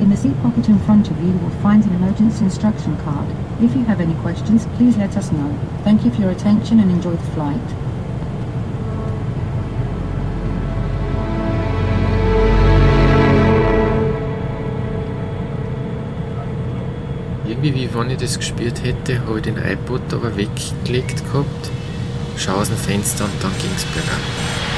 In the seat pocket in front of you, you will find an emergency instruction card. If you have any questions, please let us know. Thank you for your attention and enjoy the flight. Irgendwie, wie wenn ich das gespürt hätte, habe ich den iPod aber weggelegt gehabt, schaue aus dem Fenster und dann ging es bergab.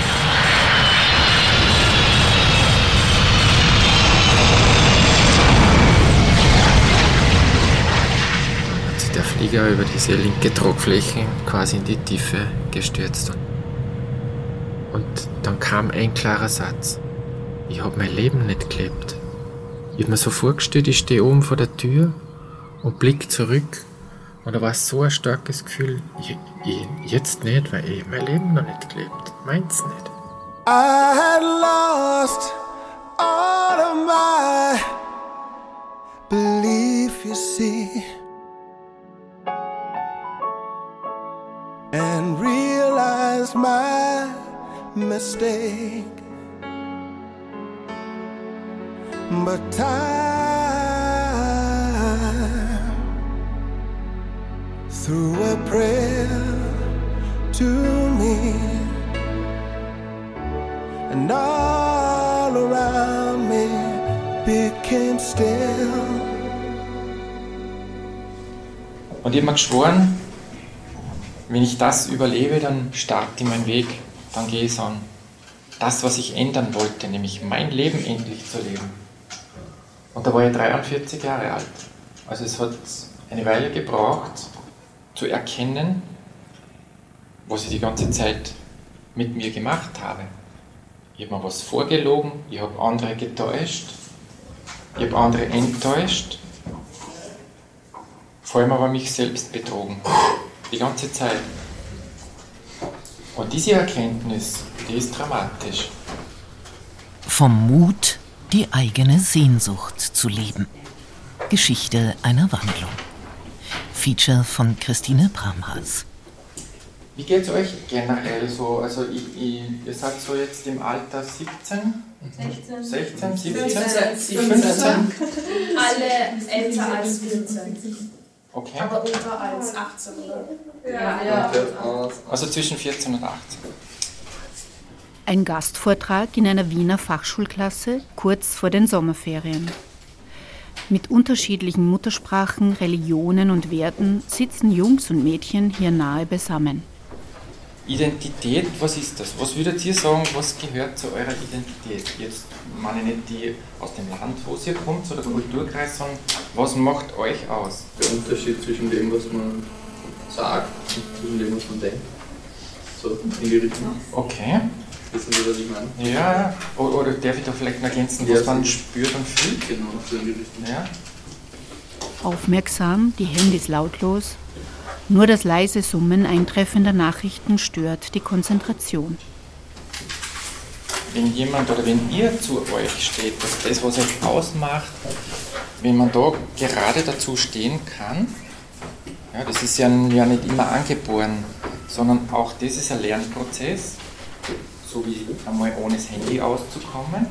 Der Flieger über diese linke Tragfläche quasi in die Tiefe gestürzt. Und dann kam ein klarer Satz. Ich habe mein Leben nicht gelebt. Ich habe mir so vorgestellt, ich stehe oben vor der Tür und blick zurück. Und da war so ein starkes Gefühl, ich, ich, jetzt nicht, weil ich mein Leben noch nicht gelebt. Meins nicht. I had lost all of my belief, you see, mistake. But time, through a prayer to me, and all around me became still. Und ich habe mir geschworen, wenn ich das überlebe, dann starte ich meinen Weg, dann gehe ich an. Das, was ich ändern wollte, nämlich mein Leben endlich zu leben. Und da war ich 43 Jahre alt. Also es hat eine Weile gebraucht, zu erkennen, was ich die ganze Zeit mit mir gemacht habe. Ich habe mir was vorgelogen, ich habe andere getäuscht, ich habe andere enttäuscht, vor allem aber mich selbst betrogen. Die ganze Zeit. Und diese Erkenntnis, die ist dramatisch. Vom Mut, die eigene Sehnsucht zu leben. Geschichte einer Wandlung. Feature von Christine Bramhals. Wie geht es euch generell so? Also ich, ich, ihr seid so jetzt im Alter 17? 16. 16, 17? 15. 15? Alle älter als 14. Okay. Aber unter als 18, oder? Ja, ja. Also zwischen 14 und 18. Ein Gastvortrag in einer Wiener Fachschulklasse kurz vor den Sommerferien. Mit unterschiedlichen Muttersprachen, Religionen und Werten sitzen Jungs und Mädchen hier nahe beisammen. Identität, was ist das? Was würdet ihr sagen, was gehört zu eurer Identität? Jetzt meine ich nicht die aus dem Land, wo ihr kommt, oder Kulturkreis, sondern was macht euch aus? Der Unterschied zwischen dem, was man sagt und zwischen dem, was man denkt. So in die Richtung. Okay. Wissen Sie, was ich meine? Ja, ja. Oder, oder darf ich da vielleicht noch ergänzen, Ja, was man sicher. spürt und fühlt? Genau, so in die Richtung. Ja. Aufmerksam, die Handys lautlos. Nur das leise Summen eintreffender Nachrichten stört die Konzentration. wenn jemand oder wenn ihr zu euch steht, dass das, was euch ausmacht, wenn man da gerade dazu stehen kann, ja, das ist ja, ja nicht immer angeboren, sondern auch das ist ein Lernprozess, so wie einmal ohne das Handy auszukommen.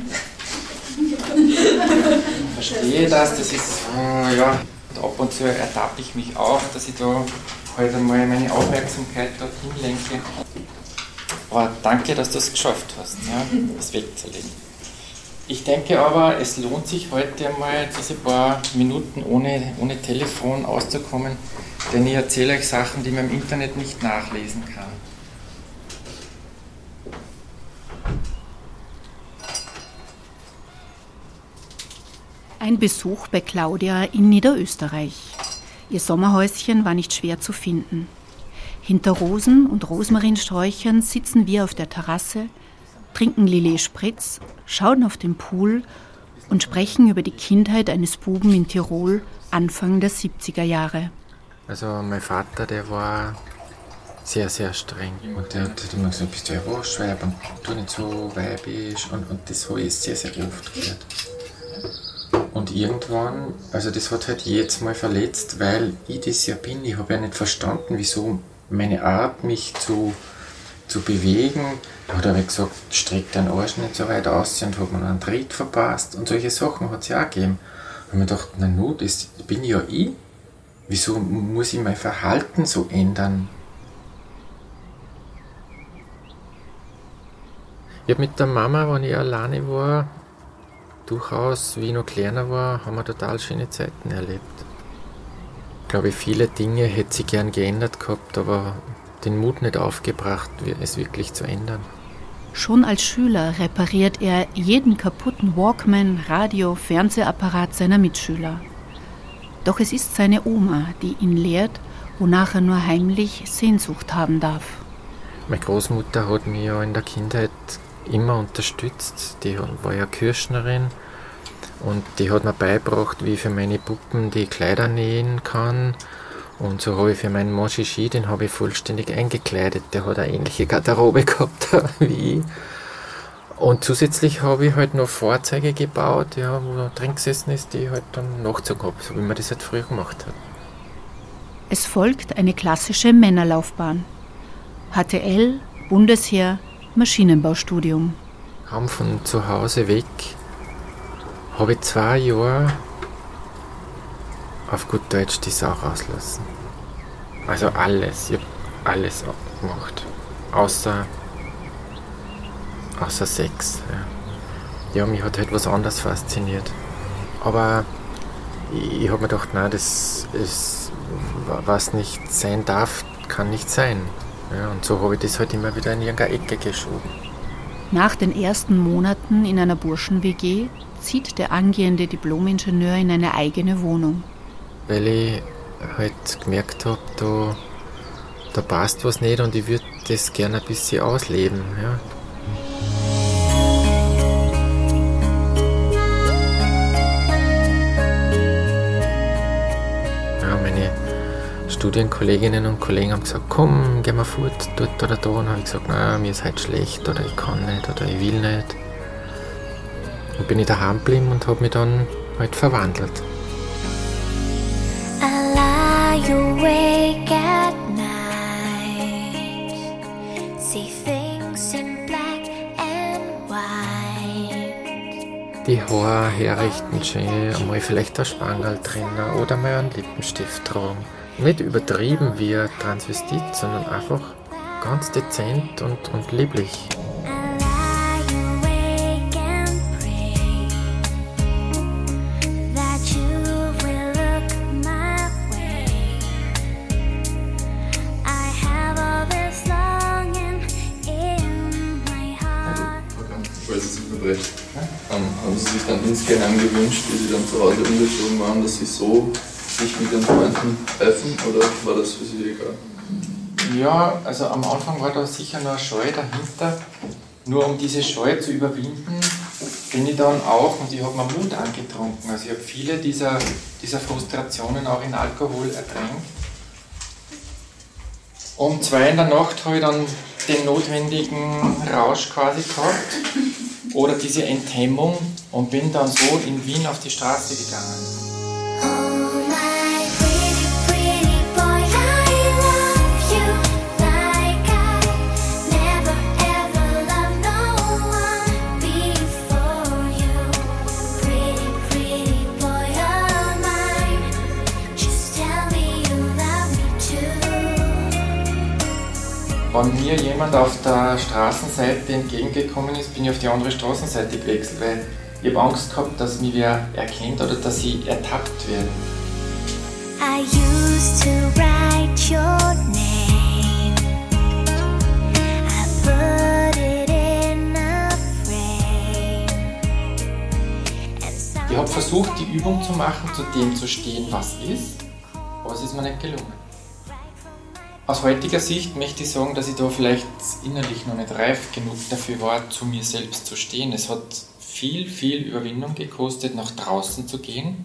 Verstehe das, das ist, äh, ja, und ab und zu ertappe ich mich auch, dass ich da halt einmal meine Aufmerksamkeit dorthin lenke. Aber danke, dass du es geschafft hast, ja, das wegzulegen. Ich denke aber, es lohnt sich heute einmal diese paar Minuten ohne, ohne Telefon auszukommen, denn ich erzähle euch Sachen, die man im Internet nicht nachlesen kann. Ein Besuch bei Claudia in Niederösterreich. Ihr Sommerhäuschen war nicht schwer zu finden. Hinter Rosen und Rosmarinsträuchern sitzen wir auf der Terrasse, trinken Lillet Spritz, schauen auf den Pool und sprechen über die Kindheit eines Buben in Tirol Anfang der 70er Jahre. Also mein Vater, der war sehr, sehr streng. Und der hat immer gesagt, bist du ein Waschweib und tu nicht so weibisch. Und, und das habe ich sehr, sehr oft gehört. Und irgendwann, also das hat halt jedes Mal verletzt, weil ich das ja bin. Ich habe ja nicht verstanden, wieso meine Art, mich zu zu bewegen. Da hat er halt gesagt, streck deinen Arsch nicht so weit aus und hat mir einen Tritt verpasst. Und solche Sachen hat es ja auch gegeben. Und mir gedacht, na nu, das bin ja ich. Wieso muss ich mein Verhalten so ändern? Ich habe mit der Mama, wenn ich alleine war, durchaus, wie ich noch kleiner war, haben wir total schöne Zeiten erlebt. Ich glaube, viele Dinge hätte sie gern geändert gehabt, aber den Mut nicht aufgebracht, es wirklich zu ändern. Schon als Schüler repariert er jeden kaputten Walkman, Radio, Fernsehapparat seiner Mitschüler. Doch es ist seine Oma, die ihn lehrt, wonach er nur heimlich Sehnsucht haben darf. Meine Großmutter hat mich ja in der Kindheit immer unterstützt. Die war ja Kirschnerin und die hat mir beigebracht, wie ich für meine Puppen die Kleider nähen kann. Und so habe ich für meinen Monchichi, den habe ich vollständig eingekleidet. Der hat eine ähnliche Garderobe gehabt wie ich. Und zusätzlich habe ich halt noch Fahrzeuge gebaut, ja, wo er drin gesessen ist, die ich halt dann nachgezogen habe, so wie man das halt früher gemacht hat. Es folgt eine klassische Männerlaufbahn. HTL, Bundesheer, Maschinenbaustudium. Kaum von zu Hause weg habe ich zwei Jahre auf gut Deutsch die Sau rauslassen. Also alles, ich habe alles gemacht. Außer, außer Sex. Ja. ja, mich hat halt was anderes fasziniert. Aber ich, ich habe mir gedacht, nein, das ist, was nicht sein darf, kann nicht sein. Ja, und so habe ich das halt immer wieder in irgendeine Ecke geschoben. Nach den ersten Monaten in einer Burschen-WG zieht der angehende Diplomingenieur in eine eigene Wohnung. Weil ich halt gemerkt habe, da, da passt was nicht und ich würde das gerne ein bisschen ausleben. Ja. Studienkolleginnen und Kollegen haben gesagt, komm, geh mal fort, dort oder da. Und habe ich gesagt, nein, mir ist halt schlecht oder ich kann nicht oder ich will nicht. Und bin ich daheim geblieben und habe mich dann halt verwandelt. Die Haare herrichten schön, einmal vielleicht ein Spangerl drinnen oder mal einen Lippenstift tragen nicht übertrieben wie Transvestit, sondern einfach ganz dezent und, und lieblich. Haben Sie sich dann insgeheim gewünscht, wie Sie dann zu Hause umgezogen waren, dass Sie so sich mit den Freunden treffen oder war das für Sie egal? Ja, also am Anfang war da sicher noch Scheu dahinter. Nur um diese Scheu zu überwinden, bin ich dann auch, und ich habe mir Mut angetrunken. Also ich habe viele dieser, dieser Frustrationen auch in Alkohol ertränkt. Um zwei in der Nacht habe ich dann den notwendigen Rausch quasi gehabt oder diese Enthemmung und bin dann so in Wien auf die Straße gegangen. Wenn mir jemand auf der Straßenseite entgegengekommen ist, bin ich auf die andere Straßenseite gewechselt, weil ich habe Angst gehabt, dass mich wer erkennt oder dass ich ertappt werde. I used to write your name. I put it in a frame. Ich habe versucht, die Übung zu machen, zu dem zu stehen, was ist, aber es ist mir nicht gelungen. Aus heutiger Sicht möchte ich sagen, dass ich da vielleicht innerlich noch nicht reif genug dafür war, zu mir selbst zu stehen. Es hat viel, viel Überwindung gekostet, nach draußen zu gehen.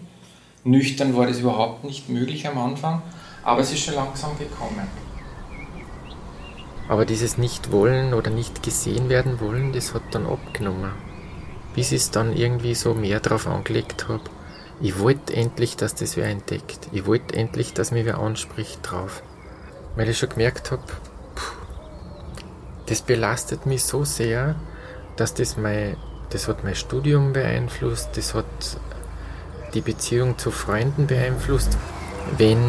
Nüchtern war das überhaupt nicht möglich am Anfang, aber es ist schon langsam gekommen. Aber dieses Nicht-Wollen oder nicht gesehen werden wollen, das hat dann abgenommen. Bis ich es dann irgendwie so mehr drauf angelegt habe. Ich wollte endlich, dass das wer entdeckt. Ich wollte endlich, dass mir wer anspricht drauf weil ich schon gemerkt habe, das belastet mich so sehr, dass das mein, das hat mein Studium beeinflusst, das hat die Beziehung zu Freunden beeinflusst. Wenn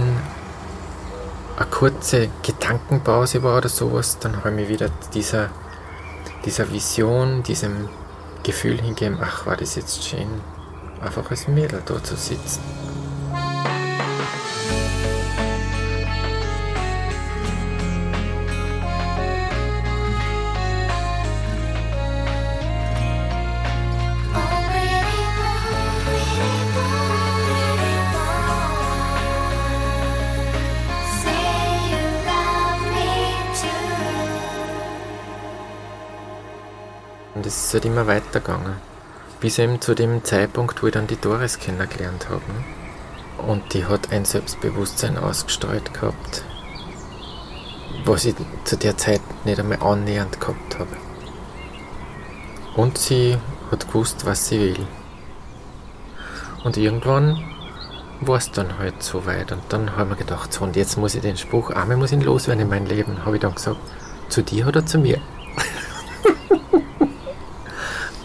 eine kurze Gedankenpause war oder sowas, dann habe ich mich wieder dieser, dieser Vision, diesem Gefühl hingegeben, ach, war das jetzt schön, einfach als Mädel da zu sitzen. Halt immer weitergegangen. Bis eben zu dem Zeitpunkt, wo ich dann die Doris kennengelernt habe. Und die hat ein Selbstbewusstsein ausgestrahlt gehabt, was ich zu der Zeit nicht einmal annähernd gehabt habe. Und sie hat gewusst, was sie will. Und irgendwann war es dann halt so weit. Und dann haben wir gedacht, so, und jetzt muss ich den Spruch, einmal muss ich ihn loswerden in mein Leben, habe ich dann gesagt, zu dir oder zu mir?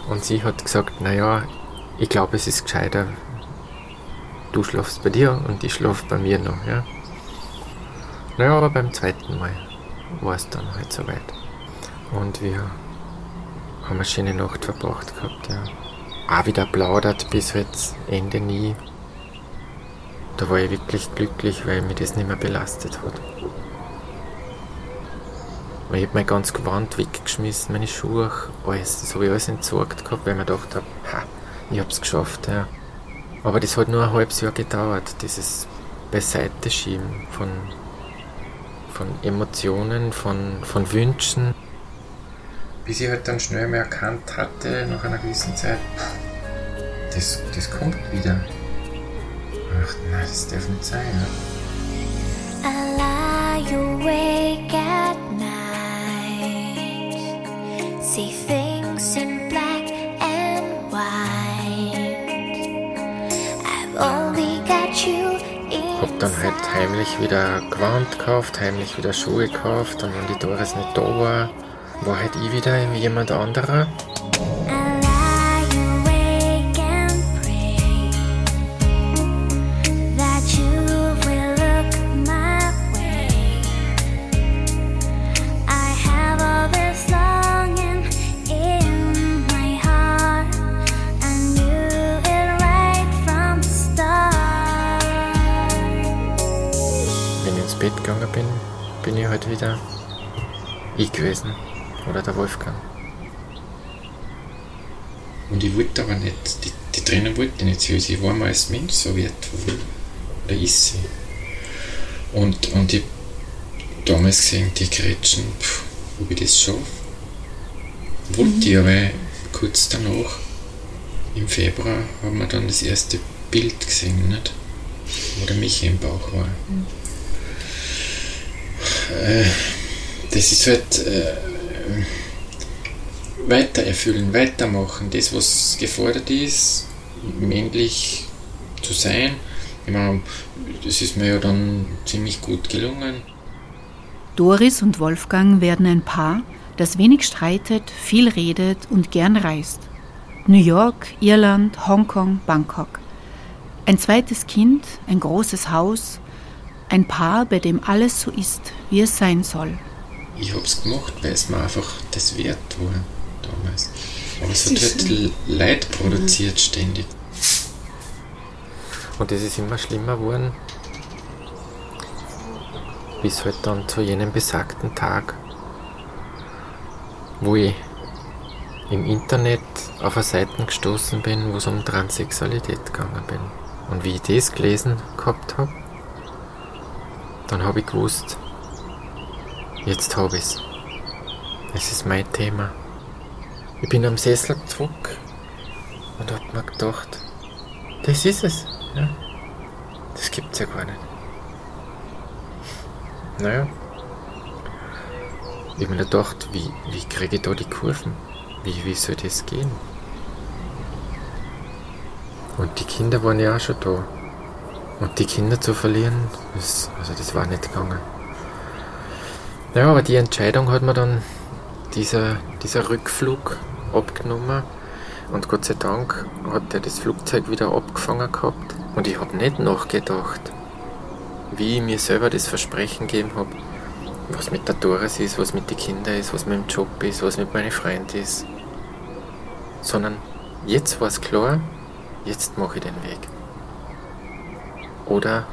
Und sie hat gesagt, naja, ich glaube, es ist gescheiter, du schlafst bei dir und ich schlafe bei mir noch. Ja? Naja, aber beim zweiten Mal war es dann halt soweit. Und wir haben eine schöne Nacht verbracht gehabt. Ja. Auch wieder plaudert bis jetzt Ende nie. Da war ich wirklich glücklich, weil mich das nicht mehr belastet hat. Ich habe mein ganz Gewand weggeschmissen, meine Schuhe, alles. Das habe ich alles entsorgt gehabt, weil ich mir gedacht habe, ha, ich habe es geschafft. Ja. Aber das hat nur ein halbes Jahr gedauert, dieses Beiseite schieben von, von Emotionen, von, von Wünschen. Bis ich halt dann schnell mal erkannt hatte, nach einer gewissen Zeit, das, das kommt wieder. Ach nein, das darf nicht sein. Ja. See things in black and white. I've only got you Hab dann halt heimlich wieder Gewand gekauft, heimlich wieder Schuhe gekauft und wenn die Doris nicht da war, war halt ich wieder jemand anderer. Oder der Wolfgang. Und ich wollte aber nicht, die, die Tränen wollten nicht so. Sie war mir als Mensch so wertvoll. Oder ist sie. Und, und ich damals gesehen, die Gretchen, pff, ob ich das schaffe. Wollte ich, aber kurz danach, im Februar, haben wir dann das erste Bild gesehen, nicht? Wo der Michi im Bauch war. Äh, das ist halt äh, weiter erfüllen, weitermachen, das was gefordert ist, männlich zu sein. Ich meine, das ist mir ja dann ziemlich gut gelungen. Doris und Wolfgang werden ein Paar, das wenig streitet, viel redet und gern reist. New York, Irland, Hongkong, Bangkok. Ein zweites Kind, ein großes Haus, ein Paar, bei dem alles so ist, wie es sein soll. Ich hab's gemacht, weil es mir einfach das wert war damals. Aber es hat halt Leid produziert ständig. Und es ist immer schlimmer geworden, bis halt dann zu jenem besagten Tag, wo ich im Internet auf eine Seite gestoßen bin, wo es um Transsexualität gegangen bin. Und wie ich das gelesen gehabt habe, dann habe ich gewusst, jetzt habe ich es. Ist mein Thema. Ich bin am Sessel zurück und habe mir gedacht, das ist es. Ja? Das gibt's ja gar nicht. Naja. Ich habe mir gedacht, wie, wie kriege ich da die Kurven? Wie, wie soll das gehen? Und die Kinder waren ja auch schon da. Und die Kinder zu verlieren, das, also das war nicht gegangen. Ja, aber die Entscheidung hat mir dann dieser, dieser Rückflug abgenommen und Gott sei Dank hat er das Flugzeug wieder abgefangen gehabt und ich habe nicht nachgedacht, wie ich mir selber das Versprechen gegeben habe, was mit der Doris ist, was mit den Kindern ist, was mit dem Job ist, was mit meinen Freunden ist. Sondern jetzt war es klar, jetzt mache ich den Weg. Oder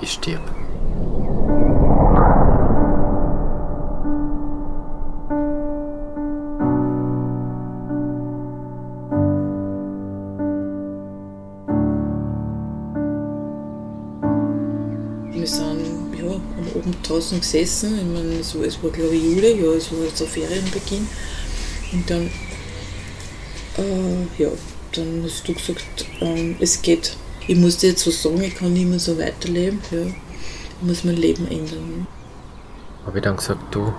ich stirb. Draußen gesessen. Ich meine, so, es war glaube ich Juli, ja, es war so Ferienbeginn. Und dann, äh, ja, dann hast du gesagt, ähm, es geht. Ich muss dir jetzt so sagen, ich kann nicht mehr so weiterleben. Ja. Ich muss mein Leben ändern. Habe ich dann gesagt, du,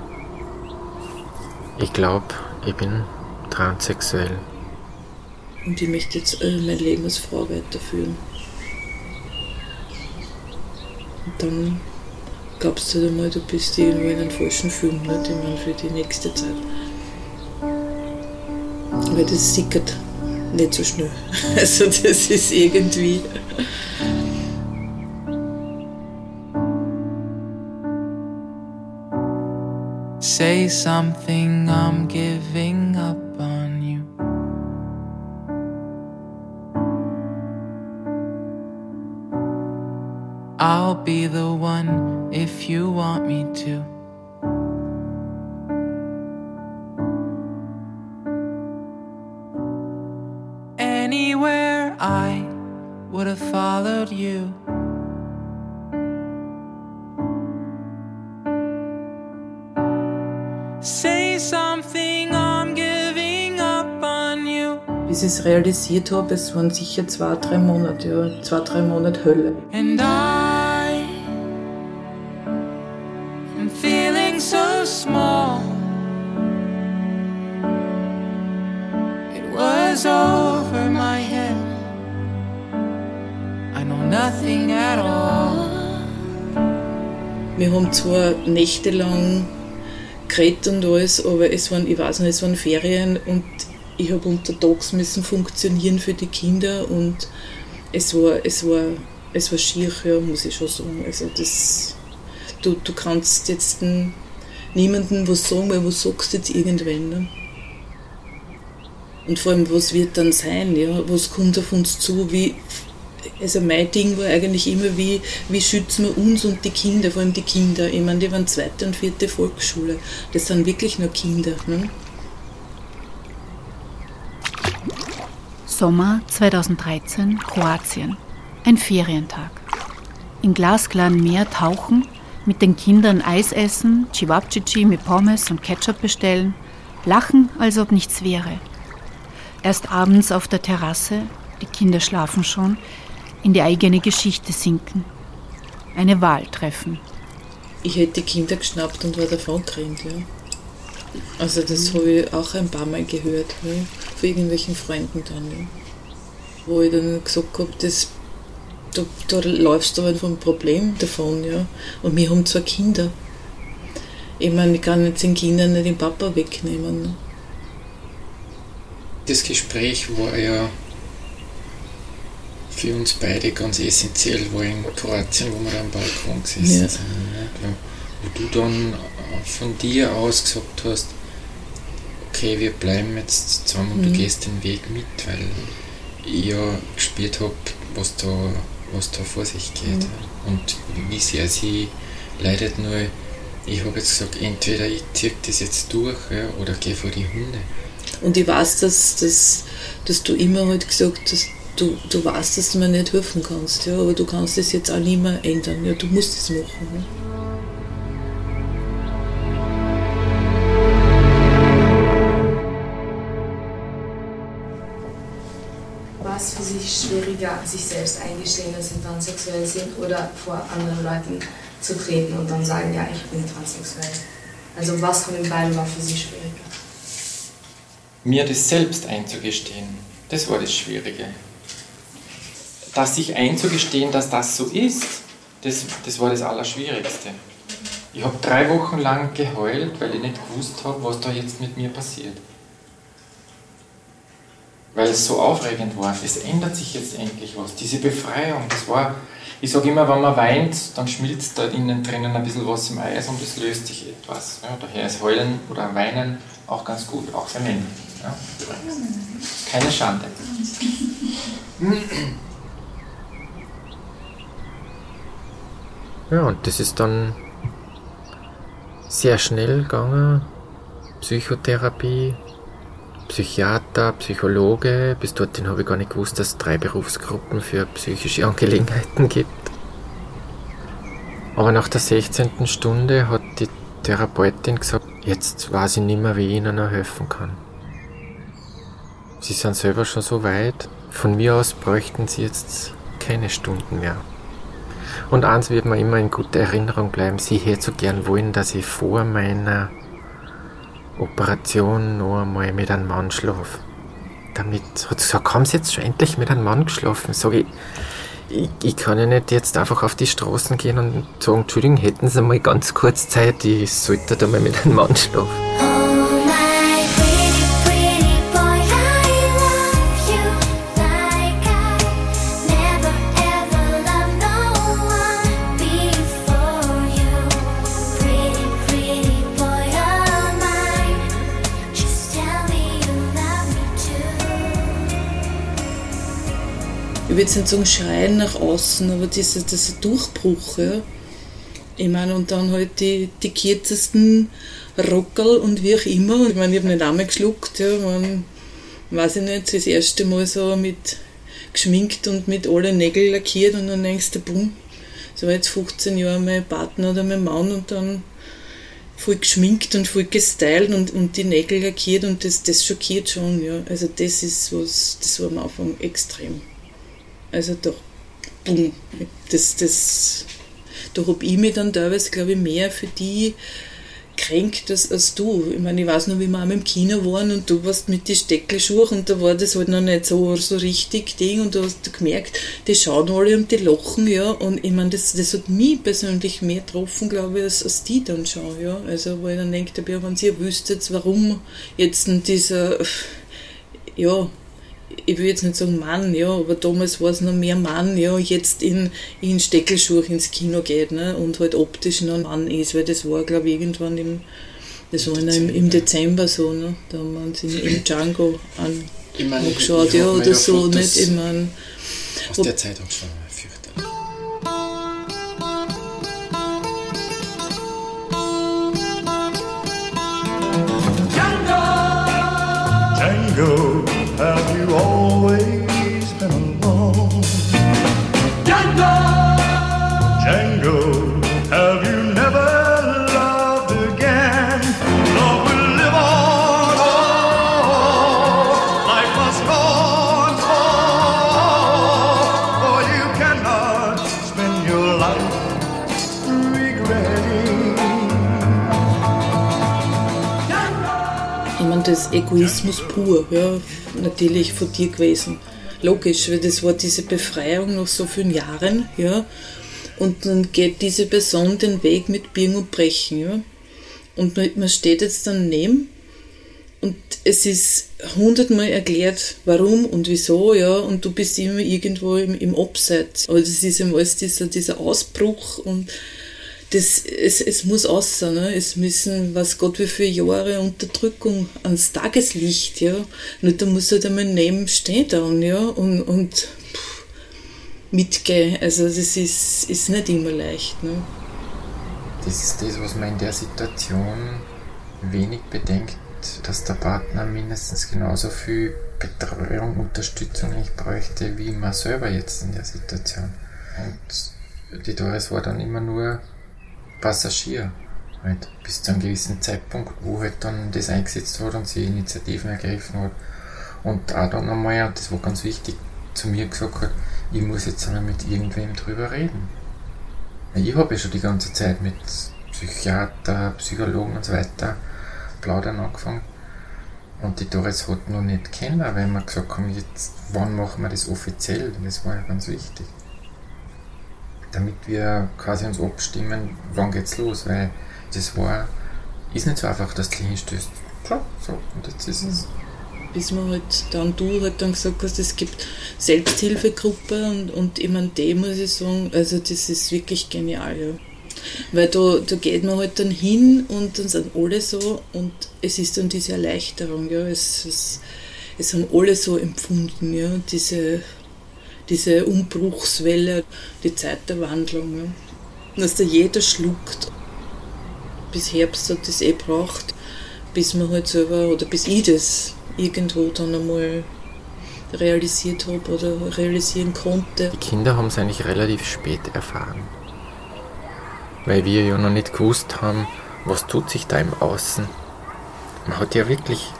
ich glaube, ich bin transsexuell. Und ich möchte jetzt äh, mein Leben als Frau weiterführen. Und dann glaubst du halt einmal, du bist irgendwo in einem falschen Film, nicht? Ich meine, für die nächste Zeit. Weil das sickert nicht so schnell. Also das ist irgendwie. Say something, I'm giving up on you. I'll be the one if you want me to. Anywhere I would have followed you. Say something, I'm giving up on you. Bis ich es realisiert habe, es waren sicher zwei, drei Monate, ja, zwei, drei Monate Hölle. And I Wir haben zwar nächtelang geredet und alles, aber es waren, ich weiß nicht, es waren Ferien und ich habe untertags müssen funktionieren für die Kinder und es war, es war, es war schier, ja, muss ich schon sagen. Also das, du, du kannst jetzt niemandem was sagen, weil was sagst du jetzt irgendwann? Ne? Und vor allem, was wird dann sein? Ja? Was kommt auf uns zu? Wie, also mein Ding war eigentlich immer, wie, wie schützen wir uns und die Kinder, vor allem die Kinder. Ich meine, die waren zweite und vierte Volksschule. Das sind wirklich nur Kinder. Ne? Sommer 2013, Kroatien. Ein Ferientag. Im glasklaren Meer tauchen, mit den Kindern Eis essen, Cevapcici mit Pommes und Ketchup bestellen, lachen, als ob nichts wäre. Erst abends auf der Terrasse, die Kinder schlafen schon, in die eigene Geschichte sinken. Eine Wahl treffen. Ich hätte die Kinder geschnappt und war davon gerannt. Ja. Also das habe ich auch ein paar Mal gehört, ja, von irgendwelchen Freunden dann. Ja. Wo ich dann gesagt habe, das, da, da läufst du aber vom Problem davon. Ja. Und wir haben zwei Kinder. Ich meine, ich kann jetzt den Kindern nicht den Papa wegnehmen. Ne. Das Gespräch war ja für uns beide ganz essentiell, war in Kroatien, wo wir am Balkon gesessen Ja. sind. Ja, wo du dann von dir aus gesagt hast, okay, wir bleiben jetzt zusammen und du Mhm. gehst den Weg mit, weil ich ja gespürt habe, was da, was da vor sich geht. Und wie sehr sie leidet, nur ich habe jetzt gesagt, entweder ich ziehe das jetzt durch ja, oder gehe vor die Hunde. Und ich weiß, dass, dass, dass du immer halt gesagt hast, du, du weißt, dass du mir nicht helfen kannst, ja, aber du kannst es jetzt auch nicht mehr ändern. Ja, du musst es machen. Ne? War es für Sie schwieriger, sich selbst eingestehen, dass Sie transsexuell sind oder vor anderen Leuten zu treten und dann sagen, ja, ich bin transsexuell? Also was von den beiden war für Sie schwieriger? mir das selbst einzugestehen, das war das Schwierige. Das sich einzugestehen, dass das so ist, das, das war das Allerschwierigste. Ich habe drei Wochen lang geheult, weil ich nicht gewusst habe, was da jetzt mit mir passiert. Weil es so aufregend war. Es ändert sich jetzt endlich was. Diese Befreiung, das war, ich sage immer, wenn man weint, dann schmilzt da innen drinnen ein bisschen was im Eis und es löst sich etwas. Ja, daher ist Heulen oder Weinen auch ganz gut, auch für Männer. Ja. Keine Schande. Ja, und das ist dann sehr schnell gegangen. Psychotherapie, Psychiater, Psychologe. Bis dorthin habe ich gar nicht gewusst, dass es drei Berufsgruppen für psychische Angelegenheiten gibt. Aber nach der 16. Stunde hat die Therapeutin gesagt, jetzt weiß ich nicht mehr, wie ich Ihnen noch helfen kann. Sie sind selber schon so weit. Von mir aus bräuchten Sie jetzt keine Stunden mehr. Und eins wird mir immer in guter Erinnerung bleiben. Sie hätte so gern wollen, dass ich vor meiner Operation noch einmal mit einem Mann schlafe. Damit hat sie gesagt, haben Sie jetzt schon endlich mit einem Mann geschlafen? Sag ich, ich, ich kann ja nicht jetzt einfach auf die Straßen gehen und sagen, Entschuldigung, hätten Sie mal ganz kurz Zeit, ich sollte da mal mit einem Mann schlafen. Würde jetzt nicht sagen Schreien nach außen, aber dieser, dieser Durchbruch, ja. Ich meine, und dann halt die, die kürzesten Rockerl und wie auch immer. Ich meine, ich habe nicht einmal geschluckt, ja. Man, weiß ich nicht, das erste Mal so mit geschminkt und mit alle Nägel lackiert und dann denkst du, bumm, so war jetzt 15 Jahre mein Partner oder mein Mann und dann voll geschminkt und voll gestylt und, und die Nägel lackiert und das, das schockiert schon, ja. Also das ist was, das war am Anfang extrem. Also da, bumm, das, das, da habe ich mich dann teilweise, glaube ich, mehr für die kränkt als, als du. Ich meine, ich weiß noch, wie wir einmal im Kino waren und du warst mit den Steckelschuhen und da war das halt noch nicht so, so richtig Ding und du hast gemerkt, die schauen alle und die lachen, ja. Und ich meine, das, das hat mich persönlich mehr getroffen, glaube ich, als, als die dann schon, ja. Also, wo ich dann denke, ja, wenn ihr wüsstet, warum jetzt denn dieser, ja, ich will jetzt nicht sagen Mann, ja, aber damals war es noch mehr Mann, ja, jetzt in, in Steckelschuhe ins Kino geht, ne, und halt optisch noch ein Mann ist, weil das war, glaube ich, irgendwann im, das war noch im, im Dezember. So, ne, da haben wir uns in, im Django an, Ich angeschaut, ja, oder so, Fotos nicht, ich meine, Aus der Zeit auch schon fürchterlich. Django, have das Egoismus pur, ja, natürlich von dir gewesen. Logisch, weil das war diese Befreiung nach so vielen Jahren, ja. Und dann geht diese Person den Weg mit Biegen und Brechen, ja. Und man man steht jetzt daneben und es ist hundertmal erklärt, warum und wieso, ja, und du bist immer irgendwo im, im Abseits. Aber das ist eben alles dieser, dieser Ausbruch und das, es, es muss aus sein, ne? es müssen, was Gott wie viele Jahre Unterdrückung ans Tageslicht, ja, nur da muss halt einmal neben stehen dann, ja, und, und mitgehen, also das ist, ist nicht immer leicht, ne. Das ist das, was man in der Situation wenig bedenkt, dass der Partner mindestens genauso viel Betreuung, Unterstützung nicht bräuchte, wie man selber jetzt in der Situation. Und die Doris war dann immer nur Passagier, halt, bis zu einem gewissen Zeitpunkt, wo halt dann das eingesetzt hat und sie Initiativen ergriffen hat. Und auch dann einmal, und das war ganz wichtig, zu mir gesagt hat, ich muss jetzt einmal mit irgendwem drüber reden. Ich habe ja schon die ganze Zeit mit Psychiater, Psychologen und so weiter plaudern angefangen. Und die Doris hat noch nicht kennen, weil wir gesagt haben, jetzt, wann machen wir das offiziell? Das war ja ganz wichtig. Damit wir quasi uns abstimmen, wann geht's los, weil das war, ist nicht so einfach, dass du hinstößt. Klar, so, und jetzt ist es. bis man halt dann du halt dann gesagt hast, es gibt Selbsthilfegruppe und, und ich meine, die muss ich sagen, also das ist wirklich genial, ja. Weil da, da geht man halt dann hin und dann sind alle so und es ist dann diese Erleichterung, ja. Es, es, es haben alle so empfunden, ja, diese, diese Umbruchswelle, die Zeit der Wandlung, ja. Dass da jeder schluckt. Bis Herbst hat das eh braucht, bis man halt selber, oder bis ich das irgendwo dann einmal realisiert habe oder realisieren konnte. Die Kinder haben es eigentlich relativ spät erfahren. Weil wir ja noch nicht gewusst haben, was tut sich da im Außen. Man hat ja wirklich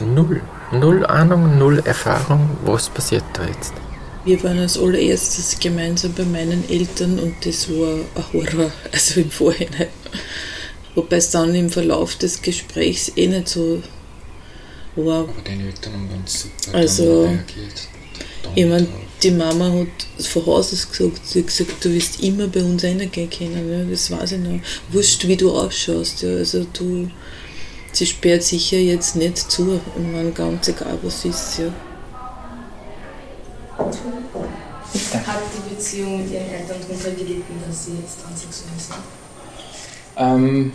null, null Ahnung, null Erfahrung, was passiert da jetzt. Wir waren als allererstes gemeinsam bei meinen Eltern und das war ein Horror, also im Vorhinein. Wobei es dann im Verlauf des Gesprächs eh nicht so war. Aber deine Eltern haben ganz super Also, reagiert. Ich meine, die Mama hat von Haus aus gesagt, sie hat gesagt, du wirst immer bei uns reingehen können, ja, das weiß ich noch. Wurscht, wie du ausschaust, ja, also du, sie sperrt sicher jetzt nicht zu, ich meine, ganz egal was ist, ja. Hat die Beziehung mit ihren Eltern darunter gelitten, dass sie jetzt transsexuell sind? Ähm,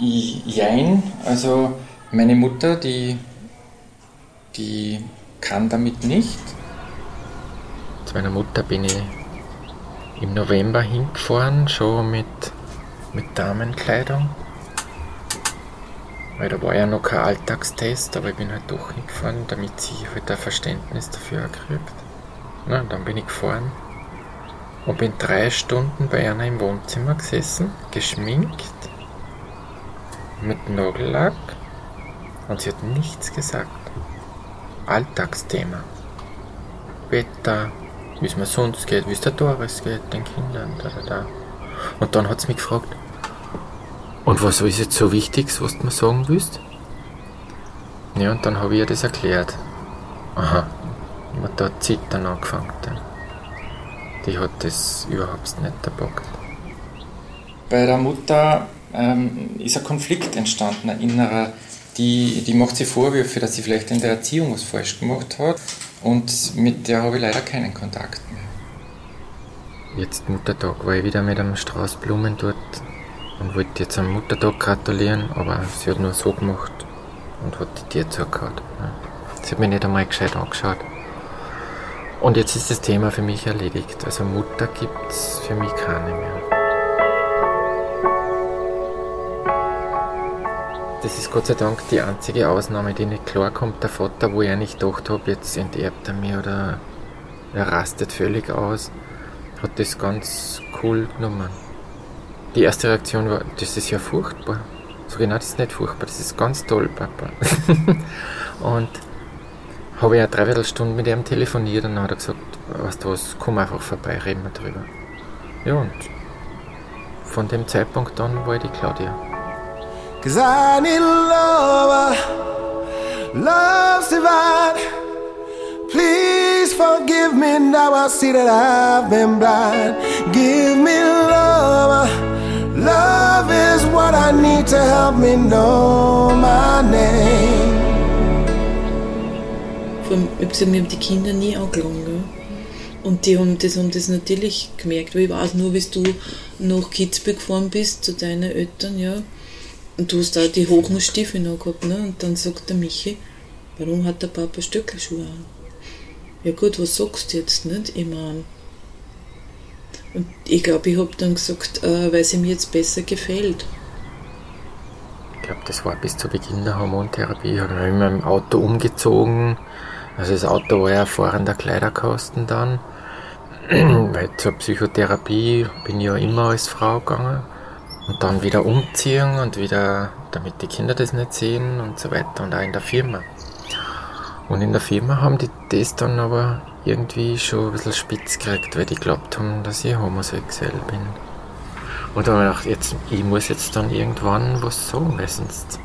jein, also meine Mutter, die, die kann damit nicht. Zu meiner Mutter bin ich im November hingefahren, schon mit, mit Damenkleidung. Weil da war ja noch kein Alltagstest, aber ich bin halt doch hingefahren, damit sie halt ein Verständnis dafür kriegt. Na, dann bin ich gefahren und bin drei Stunden bei einer im Wohnzimmer gesessen, geschminkt, mit Nagellack und sie hat nichts gesagt. Alltagsthema. Wetter, wie es mir sonst geht, wie es der Doris geht, den Kindern, da, da, da. Und dann hat sie mich gefragt, und was ist jetzt so wichtig, was du mir sagen willst? Ja, und dann habe ich ihr das erklärt. Aha, und da hat Zittern angefangen. Dann. Die hat das überhaupt nicht erbockt. Bei der Mutter ähm, ist ein Konflikt entstanden, ein innerer. Die, die macht sich Vorwürfe, dass sie vielleicht in der Erziehung was falsch gemacht hat. Und mit der habe ich leider keinen Kontakt mehr. Jetzt Muttertag war ich wieder mit einem Strauß Blumen dort und wollte jetzt am Muttertag gratulieren, aber sie hat nur so gemacht und hat die Tür zugehauen. Sie hat mich nicht einmal gescheit angeschaut. Und jetzt ist das Thema für mich erledigt. Also Mutter gibt es für mich keine mehr. Das ist Gott sei Dank die einzige Ausnahme, die nicht klarkommt. Der Vater, wo ich eigentlich gedacht habe, jetzt enterbt er mich oder er rastet völlig aus, hat das ganz cool genommen. Die erste Reaktion war, das ist ja furchtbar. So genau, das ist nicht furchtbar, das ist ganz toll, Papa. und habe ich eine Dreiviertelstunde mit ihm telefoniert und dann hat er gesagt, weißt du was, komm einfach vorbei, reden wir drüber. Ja, und von dem Zeitpunkt an war ich die Claudia. Cause I need a lover, love's divine. Please forgive me now. I see that I've been blind. Give me love, love is what I need to help me know my name. Vor allem, gesagt, wir haben die Kinder nie angelangt. Und die haben das, haben das natürlich gemerkt, weil ich weiß nur, wie du nach Kitzbühel gefahren bist zu deinen Eltern, ja. Und du hast da die hohen Stiefel noch gehabt, ne? Und dann sagt der Michi, warum hat der Papa Stöckelschuhe an? Ja gut, was sagst du jetzt, nicht? Ich mein, und ich glaube, ich habe dann gesagt, äh, weil sie mir jetzt besser gefällt. Ich glaube, das war bis zu Beginn der Hormontherapie. Ich habe mich immer im Auto umgezogen. Also das Auto war ja fahrender Kleiderkasten dann. Weil zur Psychotherapie bin ich ja immer als Frau gegangen. Und dann wieder umziehen und wieder, damit die Kinder das nicht sehen und so weiter. Und auch in der Firma. Und in der Firma haben die das dann aber irgendwie schon ein bisschen spitz gekriegt, weil die glaubt haben, dass ich homosexuell bin. Und dann habe ich gedacht, jetzt, ich muss jetzt dann irgendwann was sagen, weil sonst,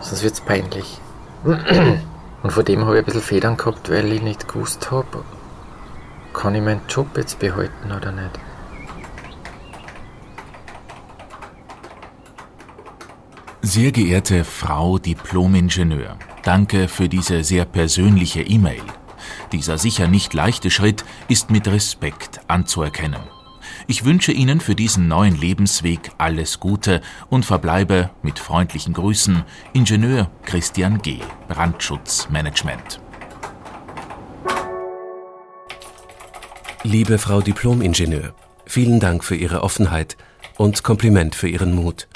sonst wird es peinlich. Und vor dem habe ich ein bisschen Federn gehabt, weil ich nicht gewusst habe, kann ich meinen Job jetzt behalten oder nicht? Sehr geehrte Frau Diplom-Ingenieur, danke für diese sehr persönliche E-Mail. Dieser sicher nicht leichte Schritt ist mit Respekt anzuerkennen. Ich wünsche Ihnen für diesen neuen Lebensweg alles Gute und verbleibe mit freundlichen Grüßen Ingenieur Christian G. Brandschutzmanagement. Liebe Frau Diplom-Ingenieur, vielen Dank für Ihre Offenheit und Kompliment für Ihren Mut.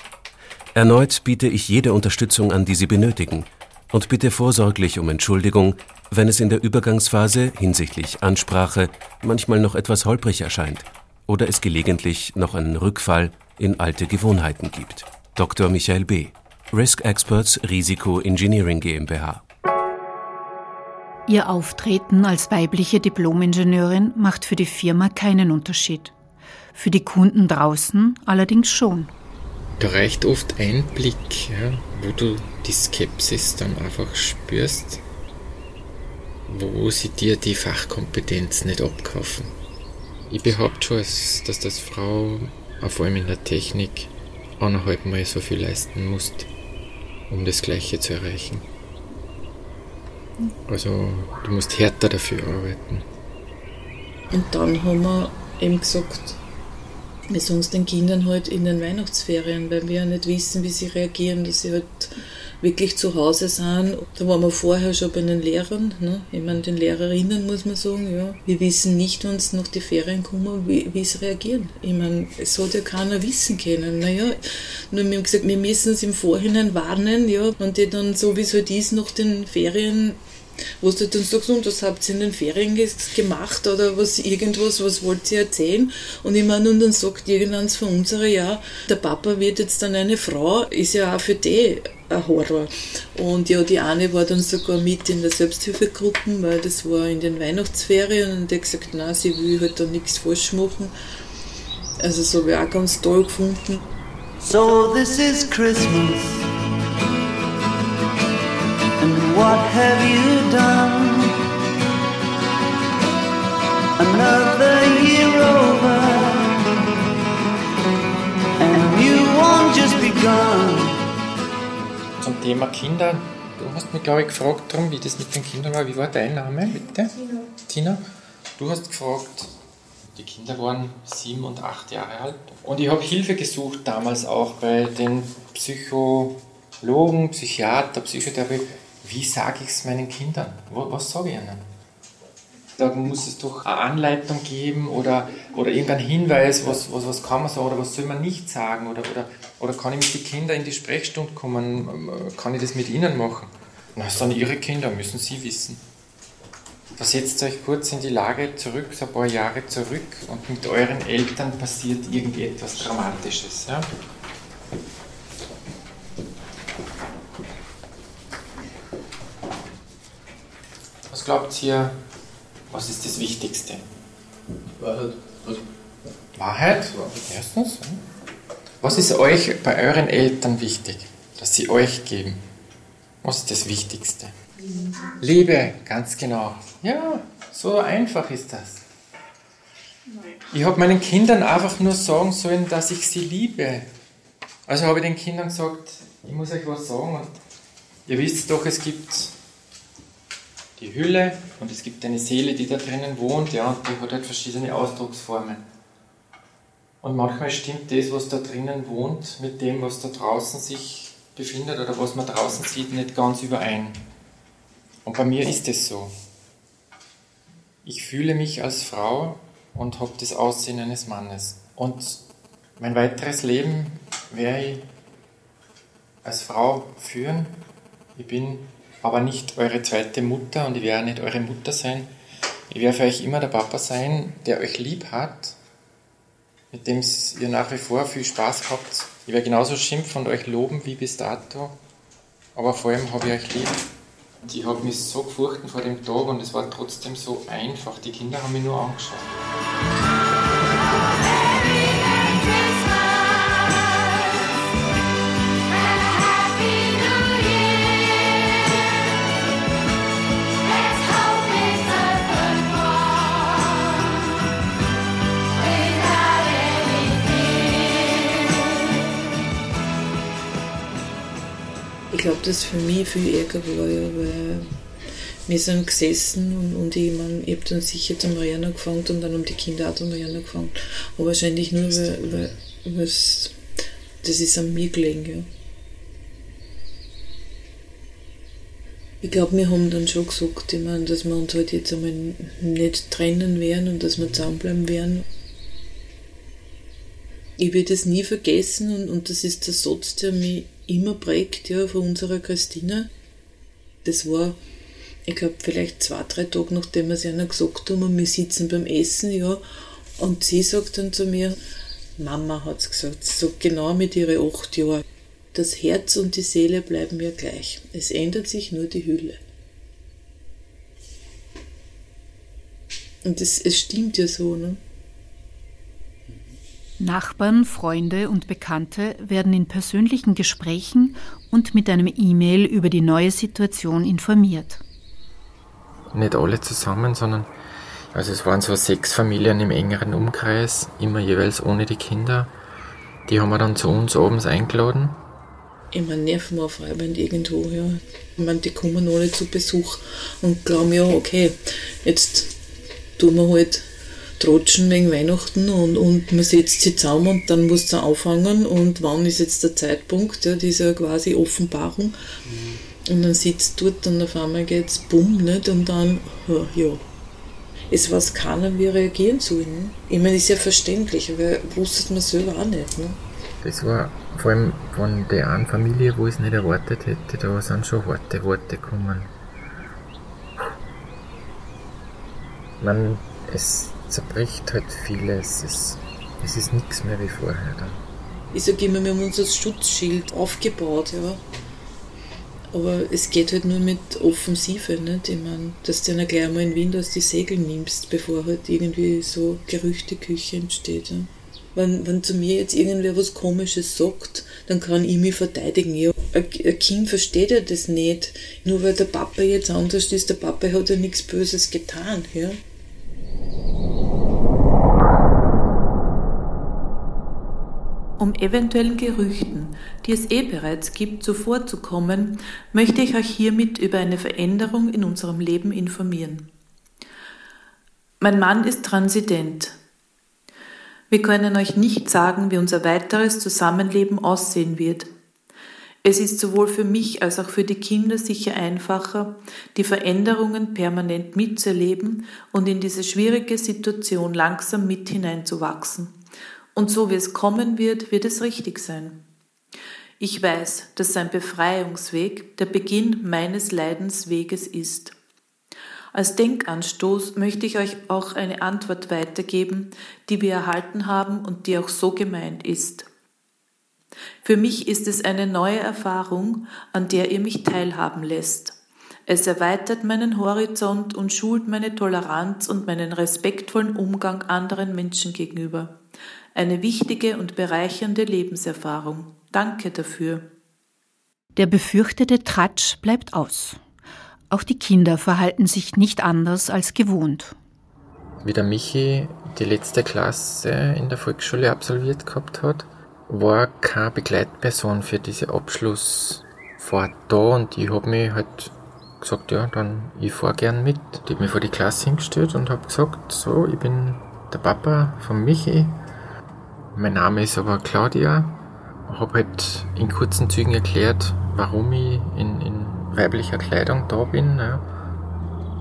Erneut biete ich jede Unterstützung an, die Sie benötigen und bitte vorsorglich um Entschuldigung, wenn es in der Übergangsphase hinsichtlich Ansprache manchmal noch etwas holprig erscheint oder es gelegentlich noch einen Rückfall in alte Gewohnheiten gibt. Dr. Michael B., Risk Experts Risiko Engineering GmbH. Ihr Auftreten als weibliche Diplomingenieurin macht für die Firma keinen Unterschied. Für die Kunden draußen allerdings schon. Da reicht oft ein Blick, ja, wo du die Skepsis dann einfach spürst, wo sie dir die Fachkompetenz nicht abkaufen. Ich behaupte schon, dass das Frau, vor allem in der Technik, eineinhalb Mal so viel leisten muss, um das Gleiche zu erreichen. Also du musst härter dafür arbeiten. Und dann haben wir eben gesagt, sagen es den Kindern halt in den Weihnachtsferien, weil wir ja nicht wissen, wie sie reagieren, dass sie halt wirklich zu Hause sind. Da waren wir vorher schon bei den Lehrern, ne? ich meine den Lehrerinnen muss man sagen, ja. Wir wissen nicht, wenn es nach die Ferien kommen, wie, wie sie reagieren. Ich meine, es hat ja keiner wissen können. Naja, nur wir haben gesagt, wir müssen es im Vorhinein warnen, ja, und die dann so wie es halt ist, nach den Ferien wo du dann sagst, und was habt ihr in den Ferien gemacht oder was irgendwas, was wollt ihr erzählen? Und ich meine, und dann sagt irgendeins von unserer, ja, der Papa wird jetzt dann eine Frau, ist ja auch für die ein Horror. Und ja, die eine war dann sogar mit in der Selbsthilfegruppe, weil das war in den Weihnachtsferien und die hat gesagt, nein, sie will halt da nichts falsch machen. Also das habe ich auch ganz toll gefunden. So this is Christmas. And what have you done? Another year over. And a new one just begun. Zum Thema Kinder. Du hast mich, glaube ich, gefragt, drum, wie das mit den Kindern war. Wie war dein Name, bitte? Tina. Tina. Du hast gefragt, die Kinder waren sieben und acht Jahre alt. Und ich habe Hilfe gesucht damals auch bei den Psychologen, Psychiater, Psychotherapie. Wie sage ich es meinen Kindern? Was sage ich ihnen? Da muss es doch eine Anleitung geben oder, oder irgendeinen Hinweis, was, was, was kann man sagen oder was soll man nicht sagen oder, oder, oder kann ich mit den Kindern in die Sprechstunde kommen, kann ich das mit ihnen machen? Na, das sind ihre Kinder, müssen sie wissen. Versetzt euch kurz in die Lage zurück, so ein paar Jahre zurück und mit euren Eltern passiert irgendetwas Dramatisches. Ja? Was glaubt ihr, was ist das Wichtigste? Wahrheit. Wahrheit? Erstens. Was ist euch bei euren Eltern wichtig, dass sie euch geben? Was ist das Wichtigste? Liebe, ganz genau. Ja, so einfach ist das. Ich habe meinen Kindern einfach nur sagen sollen, dass ich sie liebe. Also habe ich den Kindern gesagt, ich muss euch was sagen. Und ihr wisst doch, es gibt die Hülle und es gibt eine Seele, die da drinnen wohnt, ja, und die hat halt verschiedene Ausdrucksformen. Und manchmal stimmt das, was da drinnen wohnt, mit dem, was da draußen sich befindet oder was man draußen sieht, nicht ganz überein. Und bei mir ist es so. Ich fühle mich als Frau und habe das Aussehen eines Mannes. Und mein weiteres Leben werde ich als Frau führen. Ich bin aber nicht eure zweite Mutter und ich werde nicht eure Mutter sein. Ich werde für euch immer der Papa sein, der euch lieb hat, mit dem ihr nach wie vor viel Spaß habt. Ich werde genauso schimpfen und euch loben wie bis dato, aber vor allem habe ich euch lieb. Und ich habe mich so gefurchten vor dem Tag und es war trotzdem so einfach. Die Kinder haben mich nur angeschaut. Das für mich viel ärger war, weil wir sind gesessen und, und ich, mein, ich habe dann sicher zum Rennen angefangen und dann haben die Kinder auch zum Rennen angefangen. Aber wahrscheinlich nur, weil, weil, weil's- das ist an mir gelegen. Ja. Ich glaube, wir haben dann schon gesagt, ich mein, dass wir uns halt jetzt einmal nicht trennen werden und dass wir zusammenbleiben werden. Ich werde es nie vergessen und, und das ist der Satz, der mich immer prägt, ja, von unserer Christina. Das war, ich glaube, vielleicht zwei, drei Tage nachdem wir es einer gesagt haben und wir sitzen beim Essen, ja, und sie sagt dann zu mir, Mama hat es gesagt, so genau mit ihren acht Jahren. Das Herz und die Seele bleiben ja gleich. Es ändert sich nur die Hülle. Und es, es stimmt ja so, ne? Nachbarn, Freunde und Bekannte werden in persönlichen Gesprächen und mit einem E-Mail über die neue Situation informiert. Nicht alle zusammen, sondern also es waren so sechs Familien im engeren Umkreis, immer jeweils ohne die Kinder. Die haben wir dann zu uns abends eingeladen. Ich meine, nervenaufreibend irgendwo, ja. Ich meine, die kommen alle zu Besuch und glauben, ja, okay, jetzt tun wir halt trotschen wegen Weihnachten und, und man setzt sie zusammen und dann muss sie auffangen und wann ist jetzt der Zeitpunkt, ja, dieser quasi Offenbarung. Und dann sitzt dort und auf einmal geht's bumm, nicht? Und dann, ja. Es weiß keiner, wie reagieren soll. Ne? Ich meine, ist ja verständlich, aber wusste man selber auch nicht. Ne? Das war vor allem von der einen Familie, wo ich es nicht erwartet hätte, da sind schon harte Worte gekommen. Man, es zerbricht halt vieles, es, es ist nichts mehr wie vorher. Dann. Ich sage immer, wir haben unser Schutzschild aufgebaut, ja. Aber es geht halt nur mit Offensive, nicht? Ich meine, dass du dann gleich mal in Wien aus die Segel nimmst, bevor halt irgendwie so Gerüchteküche entsteht. Ja. Wenn, wenn zu mir jetzt irgendwer was Komisches sagt, dann kann ich mich verteidigen. Ja, ein Kind versteht ja das nicht. Nur weil der Papa jetzt anders ist, der Papa hat ja nichts Böses getan. Ja. Um eventuellen Gerüchten, die es eh bereits gibt, zuvorzukommen, möchte ich euch hiermit über eine Veränderung in unserem Leben informieren. Mein Mann ist transident. Wir können euch nicht sagen, wie unser weiteres Zusammenleben aussehen wird. Es ist sowohl für mich als auch für die Kinder sicher einfacher, die Veränderungen permanent mitzuerleben und in diese schwierige Situation langsam mit hineinzuwachsen. Und so wie es kommen wird, wird es richtig sein. Ich weiß, dass sein Befreiungsweg der Beginn meines Leidensweges ist. Als Denkanstoß möchte ich euch auch eine Antwort weitergeben, die wir erhalten haben und die auch so gemeint ist. Für mich ist es eine neue Erfahrung, an der ihr mich teilhaben lässt. Es erweitert meinen Horizont und schult meine Toleranz und meinen respektvollen Umgang anderen Menschen gegenüber. Eine wichtige und bereichernde Lebenserfahrung. Danke dafür. Der befürchtete Tratsch bleibt aus. Auch die Kinder verhalten sich nicht anders als gewohnt. Wie der Michi die letzte Klasse in der Volksschule absolviert gehabt hat, war keine Begleitperson für diese Abschlussfahrt da und ich habe mich halt gesagt, ja, dann ich fahre gern mit. Ich habe mich vor die Klasse hingestellt und habe gesagt, so, ich bin der Papa von Michi. Mein Name ist aber Claudia. Habe halt in kurzen Zügen erklärt, warum ich in, in weiblicher Kleidung da bin. Ja.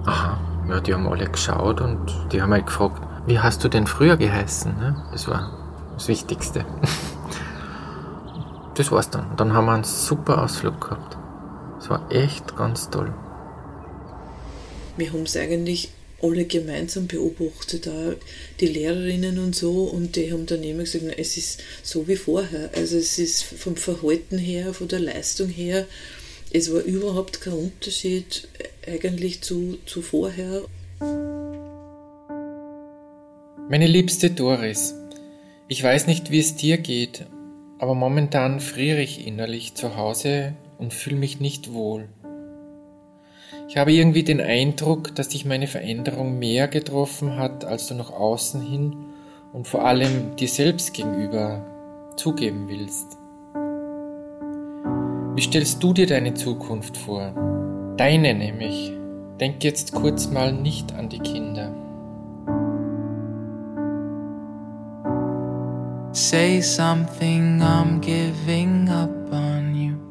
Aha, ja, die haben alle geschaut und die haben halt gefragt, wie hast du denn früher geheißen? Ne? Das war das Wichtigste. Das war's dann. Dann haben wir einen super Ausflug gehabt. Es war echt ganz toll. Wir haben es eigentlich alle gemeinsam beobachtet, auch die Lehrerinnen und so, und die haben dann immer gesagt, es ist so wie vorher. Also es ist vom Verhalten her, von der Leistung her, es war überhaupt kein Unterschied eigentlich zu, zu vorher. Meine liebste Doris, ich weiß nicht, wie es dir geht, aber momentan friere ich innerlich zu Hause und fühle mich nicht wohl. Ich habe irgendwie den Eindruck, dass dich meine Veränderung mehr getroffen hat, als du nach außen hin und vor allem dir selbst gegenüber zugeben willst. Wie stellst du dir deine Zukunft vor? Deine nämlich. Denk jetzt kurz mal nicht an die Kinder. Say something, I'm giving up on you.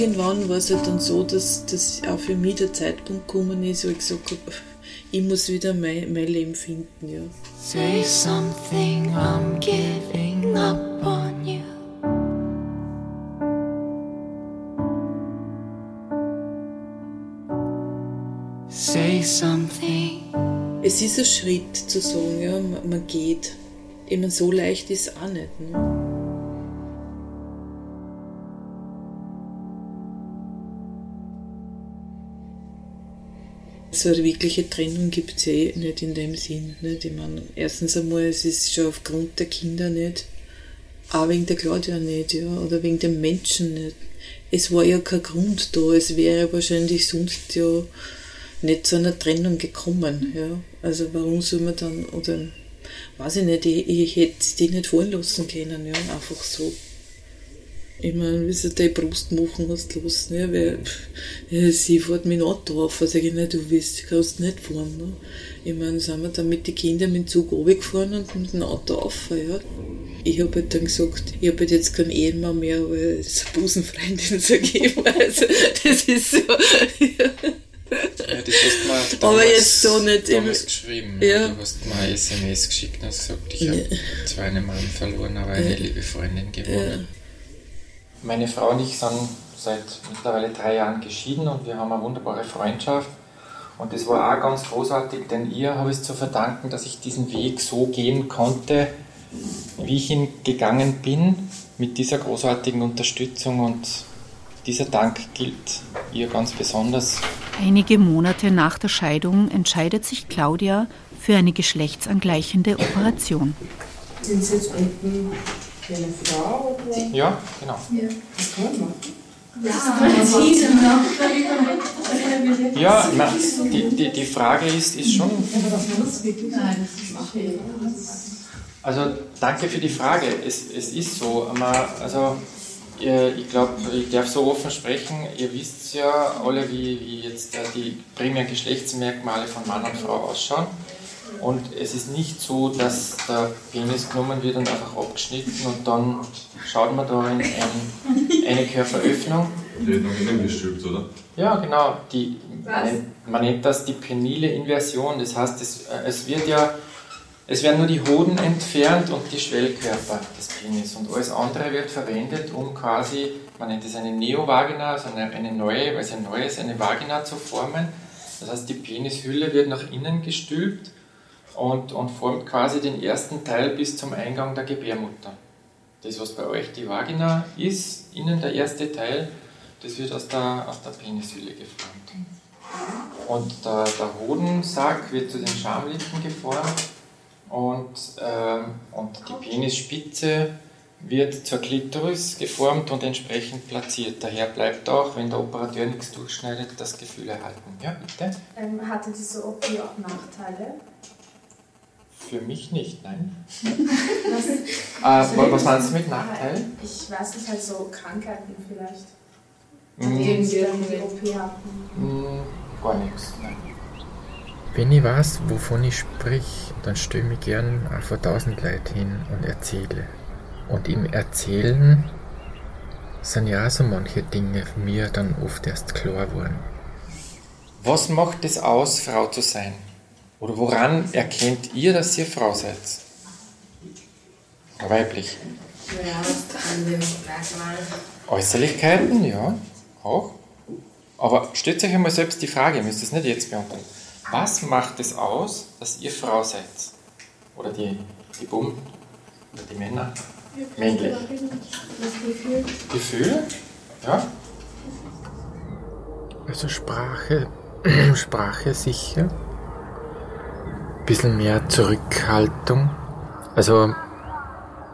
Irgendwann war es halt dann so, dass, dass auch für mich der Zeitpunkt gekommen ist, wo ich gesagt habe, ich muss wieder mein, mein Leben finden. Ja. Say something, I'm giving up on you. Say something. Es ist ein Schritt zu sagen, ja, man, man geht. Meine, so leicht ist es auch nicht. Ne? So eine wirkliche Trennung gibt es eh nicht in dem Sinn. Nicht? Ich meine, erstens einmal, es ist schon aufgrund der Kinder nicht, auch wegen der Claudia nicht, ja, oder wegen den Menschen nicht. Es war ja kein Grund da, es wäre wahrscheinlich sonst ja nicht zu einer Trennung gekommen. Ja. Also warum soll man dann, oder weiß ich nicht, ich, ich hätte die nicht fallen lassen können, ja, einfach so. Ich meine, wie sie die Brust machen hast lassen, ja, weil ja, sie fährt mit dem Auto auf, also ich nicht, du willst, kannst nicht fahren. Ne? Ich meine, sind wir dann mit den Kindern mit dem Zug runtergefahren und mit dem Auto auf, ja. Ich habe halt dann gesagt, ich habe halt jetzt keinen Ehemann mehr, weil es eine Busenfreundin zu geben. Also, das ist so. Ja. Ja, das hast du mir Aber damals, jetzt so nicht im- damals geschrieben. Ja. Du hast mir eine SMS geschickt und hast gesagt, ich habe Ja. zwar einen Mann verloren, aber eine Ja. liebe Freundin gewonnen. Meine Frau und ich sind seit mittlerweile drei Jahren geschieden und wir haben eine wunderbare Freundschaft. Und das war auch ganz großartig, denn ihr habe ich es zu verdanken, dass ich diesen Weg so gehen konnte, wie ich ihn gegangen bin, mit dieser großartigen Unterstützung. Und dieser Dank gilt ihr ganz besonders. Einige Monate nach der Scheidung entscheidet sich Claudia für eine geschlechtsangleichende Operation. Sind Sie jetzt unten eine Frau? Oder? Ja, genau. Ja. Das. Ja, na, die, die, die Frage ist, ist schon. Also danke für die Frage. Es, es ist so. Also ich glaube, ich darf so offen sprechen. Ihr wisst ja alle, wie, wie jetzt äh, die primären Geschlechtsmerkmale von Mann und Frau ausschauen. Und es ist nicht so, dass der Penis genommen wird und einfach abgeschnitten und dann schaut man da in ein, eine Körperöffnung. Die wird noch innen gestülpt, oder? Ja, genau. Die, man, nennt, man nennt das die penile Inversion. Das heißt, es, äh, es wird ja, es werden nur die Hoden entfernt und die Schwellkörper des Penis und alles andere wird verwendet, um quasi, man nennt es eine Neovagina, also eine, eine neue, weil es ja neu ist, eine Vagina zu formen. Das heißt, die Penishülle wird nach innen gestülpt und, und formt quasi den ersten Teil bis zum Eingang der Gebärmutter. Das, was bei euch die Vagina ist, innen der erste Teil, das wird aus der, aus der Penishülle geformt. Und der, der Hodensack wird zu den Schamlippen geformt und, ähm, und die Penisspitze wird zur Klitoris geformt und entsprechend platziert. Daher bleibt auch, wenn der Operateur nichts durchschneidet, das Gefühl erhalten. Ja, bitte? Ähm, hatte diese OP auch Nachteile? Für mich nicht, nein. Was, Äh, wa- was meinst du mit Nachteil? Ich weiß nicht, halt so Krankheiten vielleicht. Mm. Die sie dann die OP hatten. Hm, gar nichts, nein. Wenn ich weiß, wovon ich sprich, dann stelle ich mich gern auch vor tausend Leute hin und erzähle. Und im Erzählen sind ja auch so manche Dinge mir dann oft erst klar geworden. Was macht es aus, Frau zu sein? Oder woran erkennt ihr, dass ihr Frau seid? Weiblich. Ja, an dem Merkmal. Äußerlichkeiten, ja, auch. Aber stellt euch einmal selbst die Frage, ihr müsst es nicht jetzt beantworten. Was macht es aus, dass ihr Frau seid? Oder die, die Buben, oder die Männer? Männlich. Das Gefühl. Gefühl? Ja. Also Sprache, Sprache sicher. Bisschen mehr Zurückhaltung. Also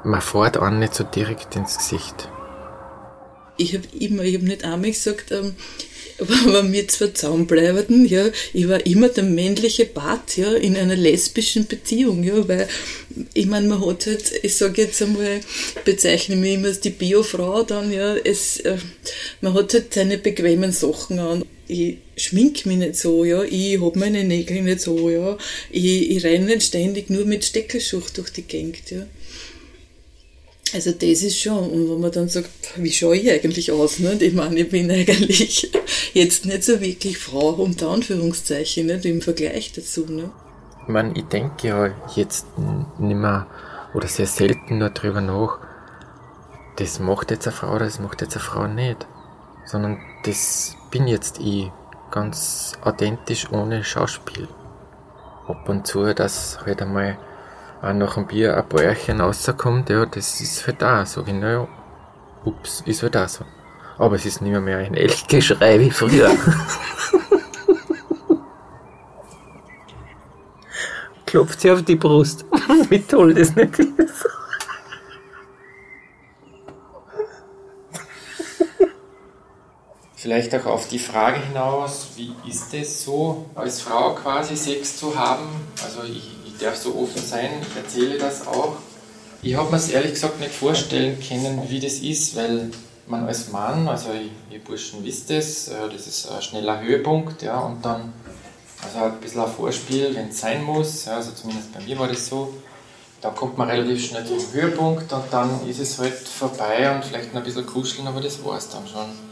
man fährt auch nicht so direkt ins Gesicht. Ich habe immer, ich habe nicht einmal gesagt, ähm, wenn wir zwar zusammenbleiben, ja, ich war immer der männliche Part, ja, in einer lesbischen Beziehung, ja, weil, ich meine, man hat halt, ich sage jetzt einmal, bezeichne mich immer als die Biofrau dann, ja, es, äh, man hat halt seine bequemen Sachen an. Ich schmink mich nicht so, ja, ich hab meine Nägel nicht so, ja, ich, ich renne nicht ständig nur mit Steckelschucht durch die Gegend, ja. Also das ist schon, und wenn man dann sagt, wie schaue ich eigentlich aus? Nicht? Ich meine, ich bin eigentlich jetzt nicht so wirklich Frau, unter Anführungszeichen, nicht? im Vergleich dazu. Ne? Ich meine, ich denke ja jetzt nicht mehr oder sehr selten nur drüber nach, das macht jetzt eine Frau oder das macht jetzt eine Frau nicht. Sondern das bin jetzt ich, ganz authentisch ohne Schauspiel. Ab und zu, dass halt einmal auch nach dem Bier ein Bäuerchen rauskommt, ja, das ist halt auch so. Naja, ups, ist halt auch so. Aber es ist nicht mehr, mehr ein Elchgeschrei wie früher. Klopft sie auf die Brust. wie toll das nicht ist. Vielleicht auch auf die Frage hinaus, wie ist es so, als Frau quasi Sex zu haben? Also ich, ich darf so offen sein, ich erzähle das auch. Ich habe mir es ehrlich gesagt nicht vorstellen können, wie das ist, weil man als Mann, also ihr Burschen wisst es, äh, das ist ein schneller Höhepunkt, ja, und dann also ein bisschen ein Vorspiel, wenn es sein muss, ja, also zumindest bei mir war das so. Da kommt man relativ schnell zum Höhepunkt und dann ist es halt vorbei und vielleicht noch ein bisschen kuscheln, aber das war es dann schon.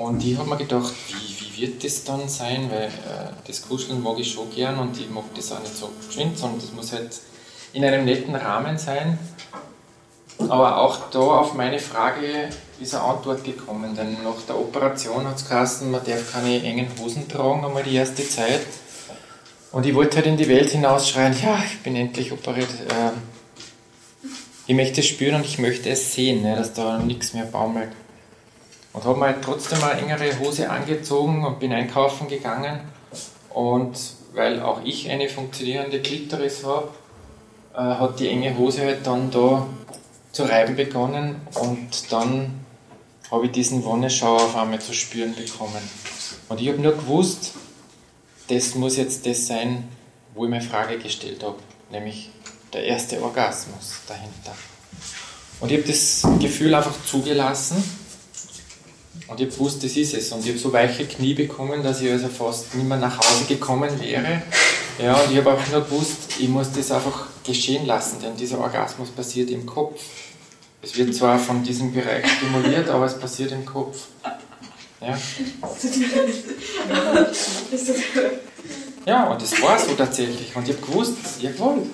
Und ich habe mir gedacht, wie, wie wird das dann sein, weil äh, das Kuscheln mag ich schon gern und ich mag das auch nicht so geschwind, sondern das muss halt in einem netten Rahmen sein. Aber auch da auf meine Frage ist eine Antwort gekommen, denn nach der Operation hat es geheißen, man darf keine engen Hosen tragen, einmal die erste Zeit. Und ich wollte halt in die Welt hinausschreien, ja, ich bin endlich operiert. Äh, ich möchte es spüren und ich möchte es sehen, ne, dass da nichts mehr baumelt. Und habe mir halt trotzdem eine engere Hose angezogen und bin einkaufen gegangen. Und weil auch ich eine funktionierende Klitoris habe, äh, hat die enge Hose halt dann da zu reiben begonnen und dann habe ich diesen Wonneschauer auf einmal zu spüren bekommen. Und ich habe nur gewusst, das muss jetzt das sein, wo ich meine Frage gestellt habe, nämlich der erste Orgasmus dahinter. Und ich habe das Gefühl einfach zugelassen und ich habe gewusst, das ist es. Und ich habe so weiche Knie bekommen, dass ich also fast nicht mehr nach Hause gekommen wäre. Ja, und ich habe auch nur gewusst, ich muss das einfach geschehen lassen, denn dieser Orgasmus passiert im Kopf. Es wird zwar von diesem Bereich stimuliert, aber es passiert im Kopf. Ja. Ja, und es war so tatsächlich. Und ich habe gewusst, jawohl,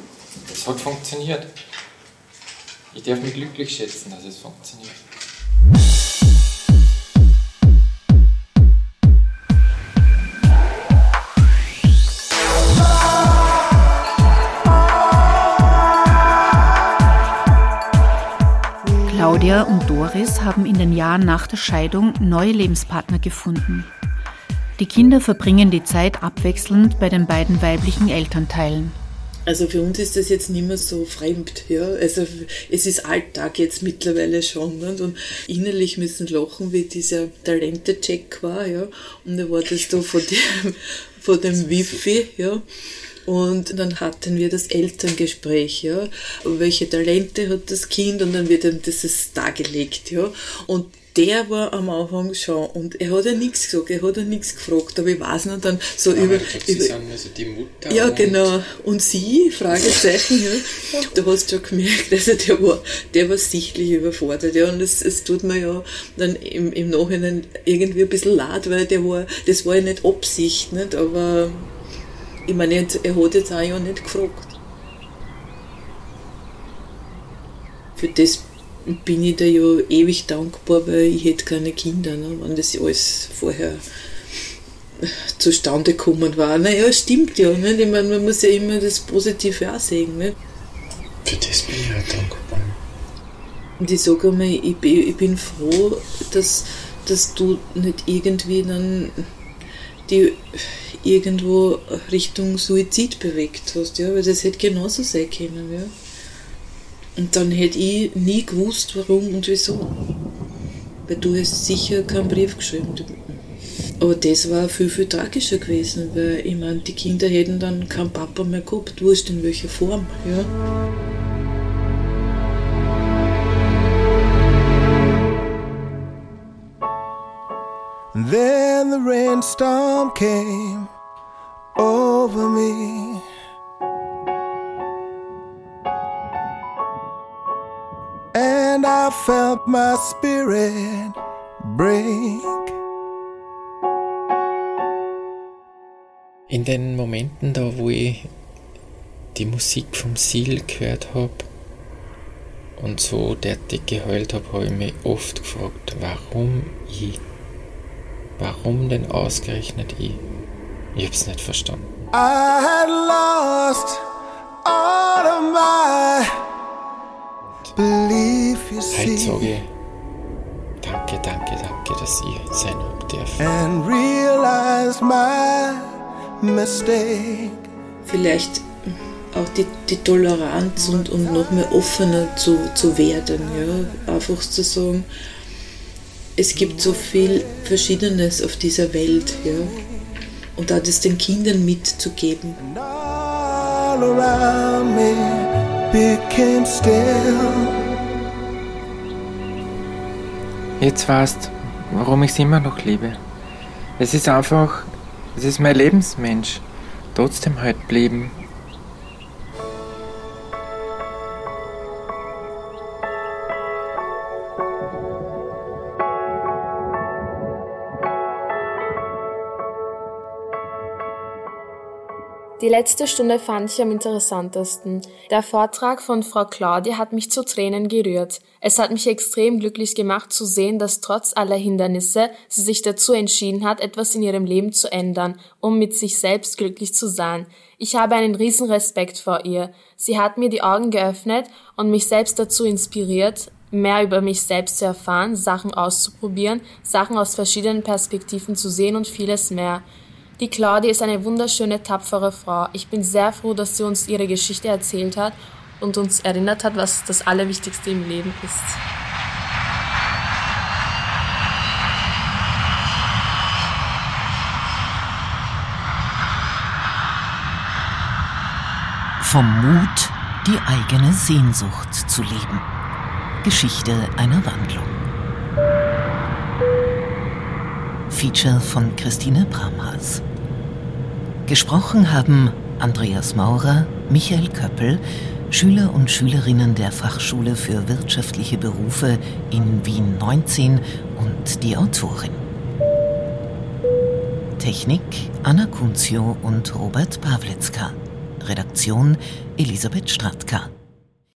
es hat funktioniert. Ich darf mich glücklich schätzen, dass es funktioniert. Claudia und Doris haben in den Jahren nach der Scheidung neue Lebenspartner gefunden. Die Kinder verbringen die Zeit abwechselnd bei den beiden weiblichen Elternteilen. Also für uns ist das jetzt nicht mehr so fremd, ja. Also es ist Alltag jetzt mittlerweile schon. Nicht? Und innerlich müssen lachen, wie dieser Talente-Check war, ja. Und da war das da von dem, von dem Wifi, ja. Und dann hatten wir das Elterngespräch, ja. Welche Talente hat das Kind? Und dann wird ihm das ist dargelegt, ja. Und der war am Anfang schon und er hat ja nichts gesagt, er hat ja nichts gefragt, aber ich weiß noch dann so Aber über, ich glaub, Sie über also die Mutter. ja, und genau. Und sie? Fragezeichen, ja. Du hast schon gemerkt, also der war, der war sichtlich überfordert, ja. Und es, es tut mir ja dann im, im Nachhinein irgendwie ein bisschen leid, weil der war, das war ja nicht Absicht, nicht? Aber ich meine, jetzt- er hat jetzt auch ja nicht gefragt. Für das bin ich da ja ewig dankbar, weil ich hätte keine Kinder, ne, wenn das alles vorher zustande gekommen war. Naja, stimmt ja. Nicht? Ich meine, man muss ja immer das Positive auch sehen. Nicht? Für das bin ich ja dankbar. Und ich sage einmal, ich, bin- ich bin froh, dass, dass du nicht irgendwie dann die irgendwo Richtung Suizid bewegt hast, ja, weil das hätte genauso sein können, ja. Und dann hätte ich nie gewusst, warum und wieso. Weil du hast sicher keinen Brief geschrieben. Aber das war viel, viel tragischer gewesen, weil ich meine, die Kinder hätten dann keinen Papa mehr gehabt, wurscht in welcher Form, ja. Then the rainstorm came over me. And I felt my spirit break. In den Momenten da, wo ich die Musik vom Seal gehört habe und so derartig geheult habe, habe ich mich oft gefragt, warum ich? Warum denn ausgerechnet ich? Ich hab's nicht verstanden. I had lost all of my belief, you see, ich, danke, danke, danke, dass ich sein hab dürfen. and realized my mistake. vielleicht auch die, die Toleranz und, und noch mehr offener zu, zu werden. Ja? Einfach zu sagen, es gibt so viel Verschiedenes auf dieser Welt. Ja? Und da das den Kindern mitzugeben. All around me became still. Jetzt weißt, warum ich sie immer noch liebe. Es ist einfach, es ist mein Lebensmensch. Trotzdem halt blieben. Die letzte Stunde fand ich am interessantesten. Der Vortrag von Frau Claudia hat mich zu Tränen gerührt. Es hat mich extrem glücklich gemacht zu sehen, dass trotz aller Hindernisse sie sich dazu entschieden hat, etwas in ihrem Leben zu ändern, um mit sich selbst glücklich zu sein. Ich habe einen riesen Respekt vor ihr. Sie hat mir die Augen geöffnet und mich selbst dazu inspiriert, mehr über mich selbst zu erfahren, Sachen auszuprobieren, Sachen aus verschiedenen Perspektiven zu sehen und vieles mehr. Die Claudia ist eine wunderschöne, tapfere Frau. Ich bin sehr froh, dass sie uns ihre Geschichte erzählt hat und uns erinnert hat, was das Allerwichtigste im Leben ist. Vom Mut, die eigene Sehnsucht zu leben. Geschichte einer Wandlung. Feature von Christine Bramhals. Gesprochen haben Andreas Maurer, Michael Köppel, Schüler und Schülerinnen der Fachschule für wirtschaftliche Berufe in Wien 19 und die Autorin. Technik Anna Kunzio und Robert Pawlitzka. Redaktion Elisabeth Stratka.